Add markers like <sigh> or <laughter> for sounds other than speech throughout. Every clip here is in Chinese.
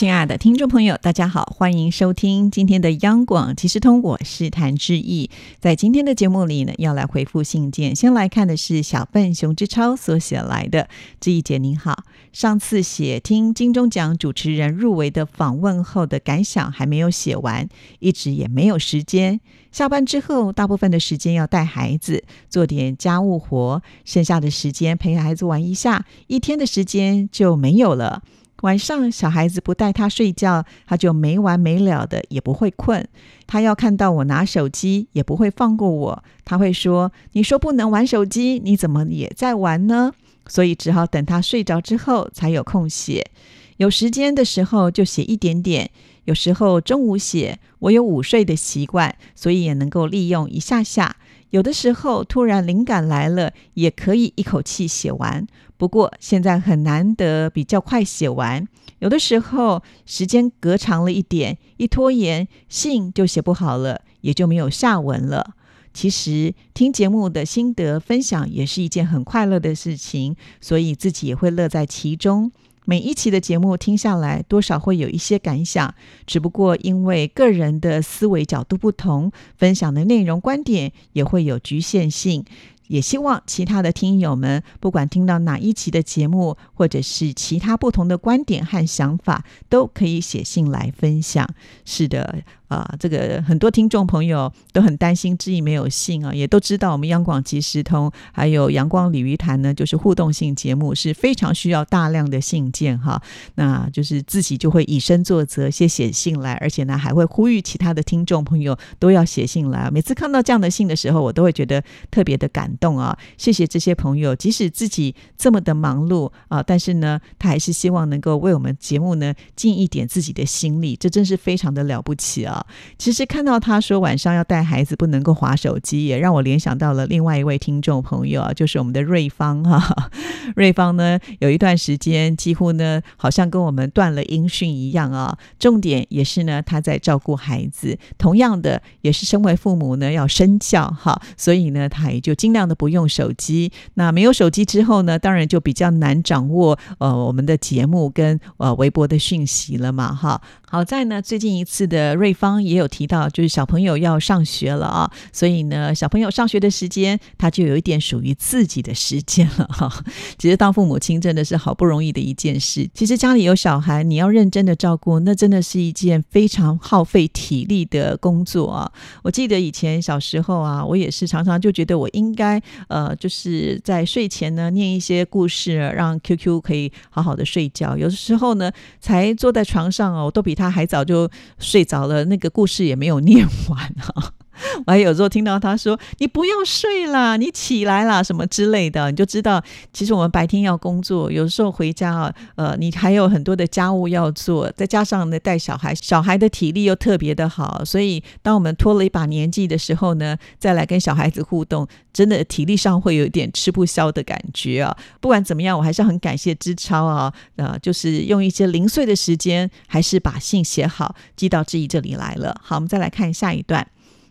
亲爱的听众朋友，大家好，欢迎收听今天的央广即时通，我是谭志毅。在今天的节目里呢，要来回复信件。先来看的是小笨熊之超所写来的，志毅姐您好。上次写听金钟奖主持人入围的访问后的感想还没有写完，一直也没有时间。下班之后，大部分的时间要带孩子，做点家务活，剩下的时间陪孩子玩一下，一天的时间就没有了。晚上小孩子不带他睡觉，他就没完没了的，也不会困。他要看到我拿手机，也不会放过我。他会说：“你说不能玩手机，你怎么也在玩呢？”所以只好等他睡着之后才有空写。有时间的时候就写一点点，有时候中午写。我有午睡的习惯，所以也能够利用一下下。有的时候突然灵感来了，也可以一口气写完。不过现在很难得比较快写完，有的时候时间隔长了一点，一拖延信就写不好了，也就没有下文了。其实听节目的心得分享也是一件很快乐的事情，所以自己也会乐在其中。每一期的节目听下来，多少会有一些感想，只不过因为个人的思维角度不同，分享的内容观点也会有局限性。也希望其他的听友们，不管听到哪一期的节目，或者是其他不同的观点和想法，都可以写信来分享。是的。啊，这个很多听众朋友都很担心志毅没有信啊，也都知道我们央广即时通还有阳光鲤鱼潭呢，就是互动性节目是非常需要大量的信件哈。那就是自己就会以身作则，先写信来，而且呢还会呼吁其他的听众朋友都要写信来。每次看到这样的信的时候，我都会觉得特别的感动啊！谢谢这些朋友，即使自己这么的忙碌啊，但是呢，他还是希望能够为我们节目呢尽一点自己的心力，这真是非常的了不起啊！其实看到他说晚上要带孩子不能够划手机，也让我联想到了另外一位听众朋友啊，就是我们的瑞芳哈。<laughs> 瑞芳呢有一段时间几乎呢好像跟我们断了音讯一样啊。重点也是呢他在照顾孩子，同样的也是身为父母呢要身教哈，所以呢他也就尽量的不用手机。那没有手机之后呢，当然就比较难掌握呃我们的节目跟呃微博的讯息了嘛哈。好在呢最近一次的瑞芳。也有提到，就是小朋友要上学了啊，所以呢，小朋友上学的时间，他就有一点属于自己的时间了哈。<laughs> 其实当父母亲真的是好不容易的一件事。其实家里有小孩，你要认真的照顾，那真的是一件非常耗费体力的工作啊。我记得以前小时候啊，我也是常常就觉得我应该呃，就是在睡前呢念一些故事，让 QQ 可以好好的睡觉。有的时候呢，才坐在床上哦，都比他还早就睡着了。那个故事也没有念完啊。我还有时候听到他说：“你不要睡了，你起来了什么之类的。”你就知道，其实我们白天要工作，有时候回家啊，呃，你还有很多的家务要做，再加上呢带小孩，小孩的体力又特别的好，所以当我们拖了一把年纪的时候呢，再来跟小孩子互动，真的体力上会有点吃不消的感觉啊。不管怎么样，我还是很感谢知超啊，呃，就是用一些零碎的时间，还是把信写好，寄到志怡这里来了。好，我们再来看下一段。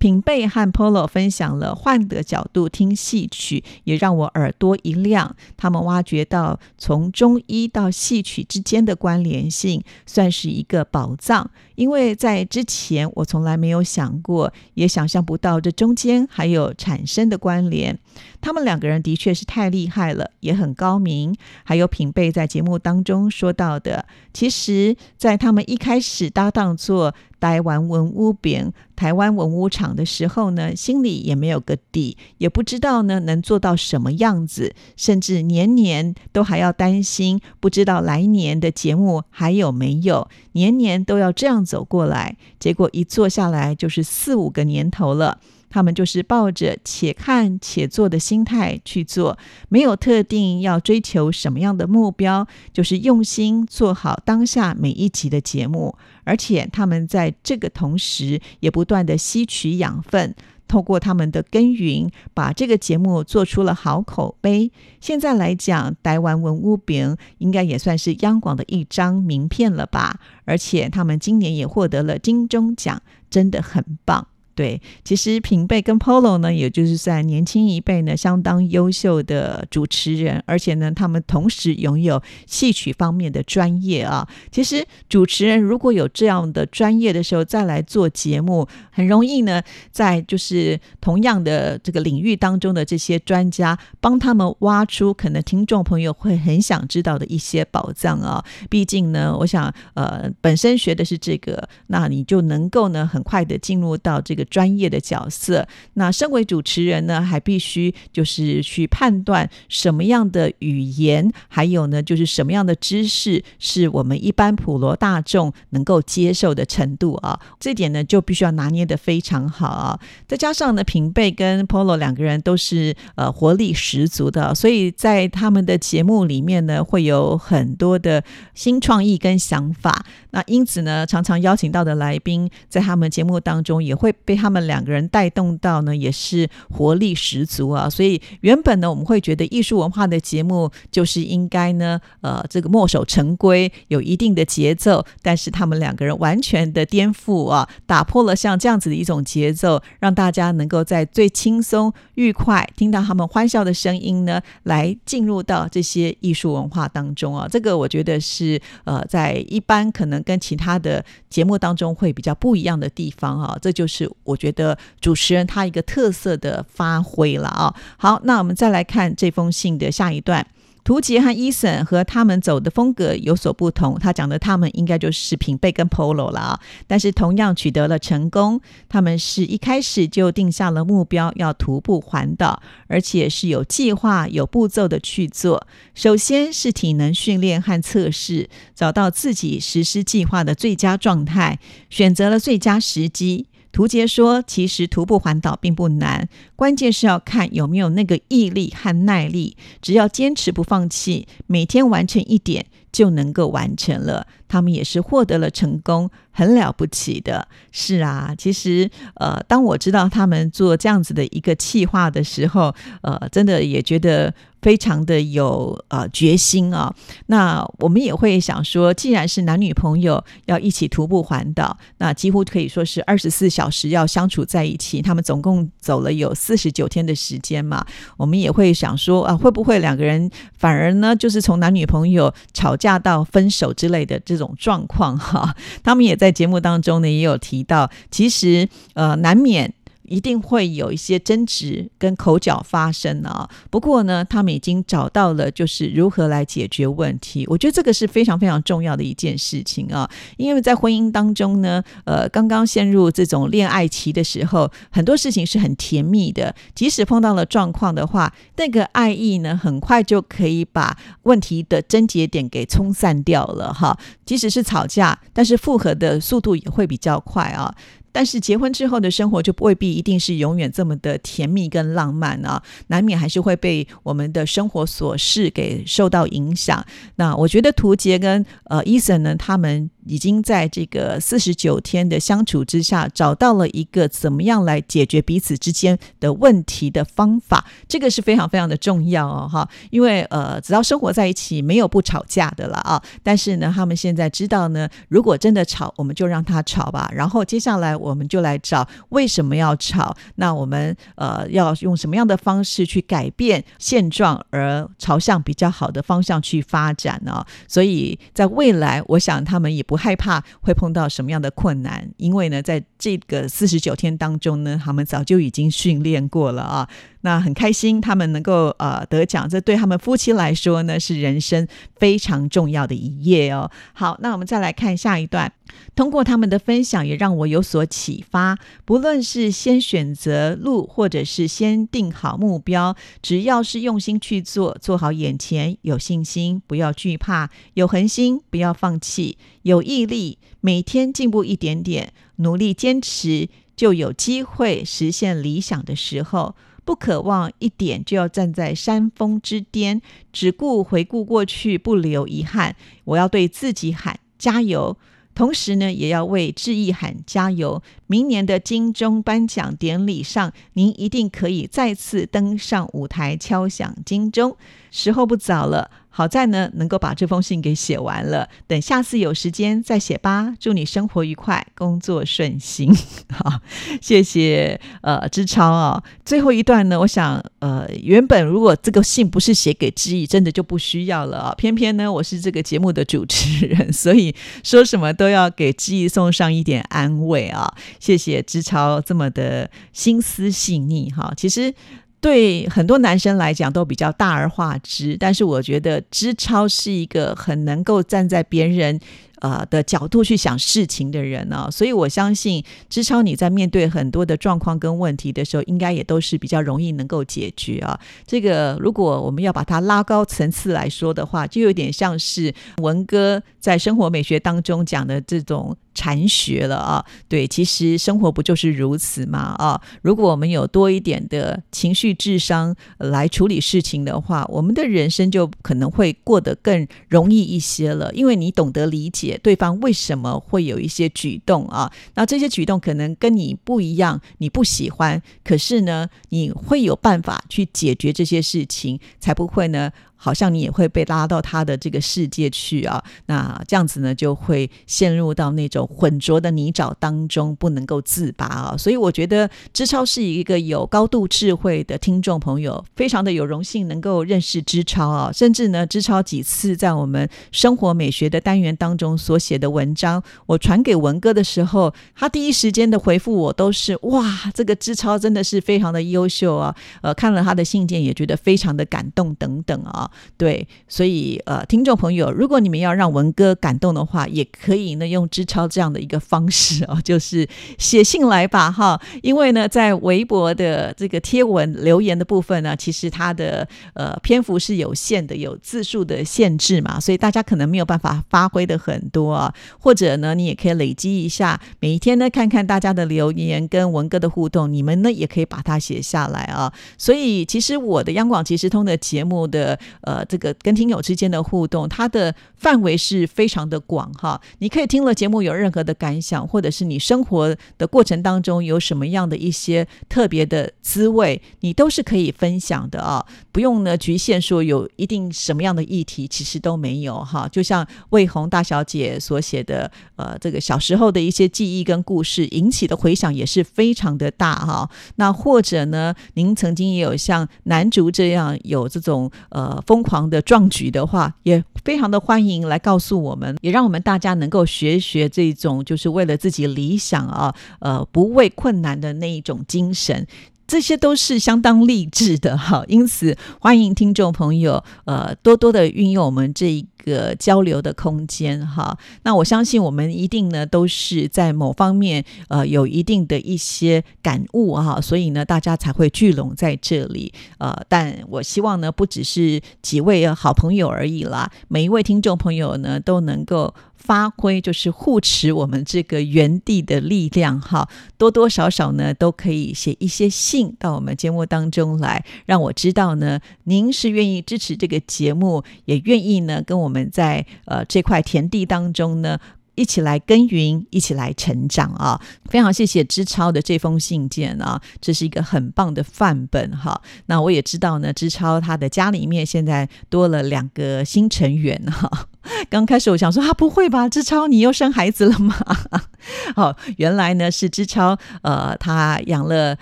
品贝和 Polo 分享了换的角度听戏曲，也让我耳朵一亮。他们挖掘到从中医到戏曲之间的关联性，算是一个宝藏。因为在之前我从来没有想过，也想象不到这中间还有产生的关联。他们两个人的确是太厉害了，也很高明。还有品贝在节目当中说到的，其实，在他们一开始搭档做台湾文物饼、台湾文物厂的时候呢，心里也没有个底，也不知道呢能做到什么样子，甚至年年都还要担心，不知道来年的节目还有没有，年年都要这样走过来。结果一坐下来就是四五个年头了。他们就是抱着且看且做的心态去做，没有特定要追求什么样的目标，就是用心做好当下每一集的节目。而且他们在这个同时，也不断的吸取养分。透过他们的耕耘，把这个节目做出了好口碑。现在来讲，台湾文物饼应该也算是央广的一张名片了吧？而且他们今年也获得了金钟奖，真的很棒。对，其实平贝跟 Polo 呢，也就是在年轻一辈呢，相当优秀的主持人，而且呢，他们同时拥有戏曲方面的专业啊。其实主持人如果有这样的专业的时候，再来做节目，很容易呢，在就是同样的这个领域当中的这些专家，帮他们挖出可能听众朋友会很想知道的一些宝藏啊。毕竟呢，我想呃，本身学的是这个，那你就能够呢，很快的进入到这个。专业的角色，那身为主持人呢，还必须就是去判断什么样的语言，还有呢，就是什么样的知识是我们一般普罗大众能够接受的程度啊。这点呢，就必须要拿捏的非常好啊。再加上呢，平贝跟 Polo 两个人都是呃活力十足的，所以在他们的节目里面呢，会有很多的新创意跟想法。那因此呢，常常邀请到的来宾，在他们节目当中也会被他们两个人带动到呢，也是活力十足啊。所以原本呢，我们会觉得艺术文化的节目就是应该呢，呃，这个墨守成规，有一定的节奏。但是他们两个人完全的颠覆啊，打破了像这样子的一种节奏，让大家能够在最轻松愉快听到他们欢笑的声音呢，来进入到这些艺术文化当中啊。这个我觉得是呃，在一般可能。跟其他的节目当中会比较不一样的地方啊，这就是我觉得主持人他一个特色的发挥了啊。好，那我们再来看这封信的下一段。图杰和伊森和他们走的风格有所不同。他讲的他们应该就是平贝跟 Polo 了啊，但是同样取得了成功。他们是一开始就定下了目标，要徒步环岛，而且是有计划、有步骤的去做。首先是体能训练和测试，找到自己实施计划的最佳状态，选择了最佳时机。图杰说：“其实徒步环岛并不难，关键是要看有没有那个毅力和耐力。只要坚持不放弃，每天完成一点，就能够完成了。他们也是获得了成功，很了不起的。是啊，其实呃，当我知道他们做这样子的一个计划的时候，呃，真的也觉得。”非常的有呃决心啊，那我们也会想说，既然是男女朋友要一起徒步环岛，那几乎可以说是二十四小时要相处在一起。他们总共走了有四十九天的时间嘛，我们也会想说啊，会不会两个人反而呢，就是从男女朋友吵嫁到分手之类的这种状况哈？他们也在节目当中呢也有提到，其实呃难免。一定会有一些争执跟口角发生啊。不过呢，他们已经找到了就是如何来解决问题。我觉得这个是非常非常重要的一件事情啊。因为在婚姻当中呢，呃，刚刚陷入这种恋爱期的时候，很多事情是很甜蜜的。即使碰到了状况的话，那个爱意呢，很快就可以把问题的症结点给冲散掉了哈。即使是吵架，但是复合的速度也会比较快啊。但是结婚之后的生活就未必一定是永远这么的甜蜜跟浪漫啊，难免还是会被我们的生活琐事给受到影响。那我觉得图杰跟呃伊森呢，他们。已经在这个四十九天的相处之下，找到了一个怎么样来解决彼此之间的问题的方法，这个是非常非常的重要哦，哈，因为呃，只要生活在一起，没有不吵架的了啊。但是呢，他们现在知道呢，如果真的吵，我们就让他吵吧。然后接下来我们就来找为什么要吵，那我们呃要用什么样的方式去改变现状，而朝向比较好的方向去发展呢？所以在未来，我想他们也。不害怕会碰到什么样的困难，因为呢，在这个四十九天当中呢，他们早就已经训练过了啊。那很开心，他们能够呃得奖，这对他们夫妻来说呢，是人生非常重要的一页哦。好，那我们再来看下一段。通过他们的分享，也让我有所启发。不论是先选择路，或者是先定好目标，只要是用心去做，做好眼前，有信心，不要惧怕，有恒心，不要放弃，有毅力，每天进步一点点，努力坚持，就有机会实现理想的时候。不渴望一点就要站在山峰之巅，只顾回顾过去，不留遗憾。我要对自己喊加油。同时呢，也要为志毅喊加油。明年的金钟颁奖典礼上，您一定可以再次登上舞台，敲响金钟。时候不早了。好在呢，能够把这封信给写完了。等下次有时间再写吧。祝你生活愉快，工作顺心。<laughs> 好，谢谢呃，志超啊。最后一段呢，我想呃，原本如果这个信不是写给志毅，真的就不需要了啊。偏偏呢，我是这个节目的主持人，所以说什么都要给志毅送上一点安慰啊。谢谢志超这么的心思细腻哈。其实。对很多男生来讲都比较大而化之，但是我觉得知超是一个很能够站在别人。呃的角度去想事情的人呢，所以我相信知超你在面对很多的状况跟问题的时候，应该也都是比较容易能够解决啊。这个如果我们要把它拉高层次来说的话，就有点像是文哥在生活美学当中讲的这种禅学了啊。对，其实生活不就是如此吗？啊，如果我们有多一点的情绪智商来处理事情的话，我们的人生就可能会过得更容易一些了，因为你懂得理解。对方为什么会有一些举动啊？那这些举动可能跟你不一样，你不喜欢，可是呢，你会有办法去解决这些事情，才不会呢。好像你也会被拉到他的这个世界去啊，那这样子呢就会陷入到那种浑浊的泥沼当中，不能够自拔啊。所以我觉得知超是一个有高度智慧的听众朋友，非常的有荣幸能够认识知超啊。甚至呢，知超几次在我们生活美学的单元当中所写的文章，我传给文哥的时候，他第一时间的回复我都是哇，这个知超真的是非常的优秀啊。呃，看了他的信件也觉得非常的感动等等啊。对，所以呃，听众朋友，如果你们要让文哥感动的话，也可以呢用知超这样的一个方式哦，就是写信来吧哈。<laughs> 因为呢，在微博的这个贴文留言的部分呢，其实它的呃篇幅是有限的，有字数的限制嘛，所以大家可能没有办法发挥的很多啊。或者呢，你也可以累积一下，每一天呢看看大家的留言跟文哥的互动，你们呢也可以把它写下来啊。所以其实我的央广即时通的节目的。呃，这个跟听友之间的互动，它的范围是非常的广哈。你可以听了节目有任何的感想，或者是你生活的过程当中有什么样的一些特别的滋味，你都是可以分享的啊。不用呢局限说有一定什么样的议题，其实都没有哈。就像魏红大小姐所写的，呃，这个小时候的一些记忆跟故事引起的回响也是非常的大哈。那或者呢，您曾经也有像男竹这样有这种呃。疯狂的壮举的话，也非常的欢迎来告诉我们，也让我们大家能够学学这种就是为了自己理想啊，呃，不畏困难的那一种精神，这些都是相当励志的哈。<laughs> 因此，欢迎听众朋友呃多多的运用我们这一。个交流的空间哈，那我相信我们一定呢都是在某方面呃有一定的一些感悟哈，所以呢大家才会聚拢在这里呃，但我希望呢不只是几位好朋友而已啦，每一位听众朋友呢都能够。发挥就是护持我们这个原地的力量哈，多多少少呢都可以写一些信到我们节目当中来，让我知道呢您是愿意支持这个节目，也愿意呢跟我们在呃这块田地当中呢一起来耕耘，一起来成长啊！非常谢谢知超的这封信件啊，这是一个很棒的范本哈。那我也知道呢，知超他的家里面现在多了两个新成员哈。<laughs> 刚开始我想说啊，不会吧，志超你又生孩子了吗？<laughs> 好，原来呢是志超，呃，他养了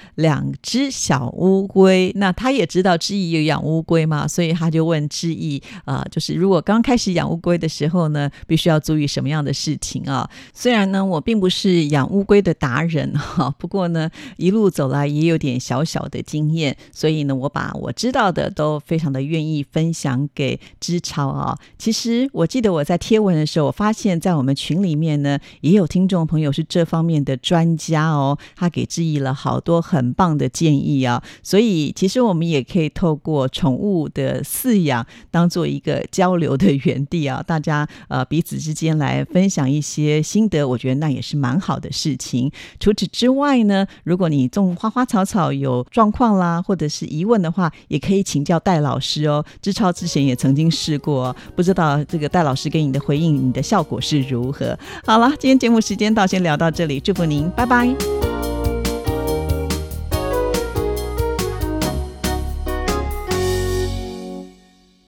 两只小乌龟。那他也知道志毅有养乌龟嘛，所以他就问志毅，啊，就是如果刚开始养乌龟的时候呢，必须要注意什么样的事情啊？虽然呢我并不是养乌龟的达人 <laughs> 哈，不过呢一路走来也有点小小的经验，所以呢我把我知道的都非常的愿意分享给志超啊。其实我。记得我在贴文的时候，我发现，在我们群里面呢，也有听众朋友是这方面的专家哦，他给质疑了好多很棒的建议啊。所以，其实我们也可以透过宠物的饲养，当做一个交流的园地啊，大家呃彼此之间来分享一些心得，我觉得那也是蛮好的事情。除此之外呢，如果你种花花草草有状况啦，或者是疑问的话，也可以请教戴老师哦。志超之前也曾经试过，不知道这个戴。戴老师给你的回应，你的效果是如何？好了，今天节目时间到，先聊到这里，祝福您，拜拜。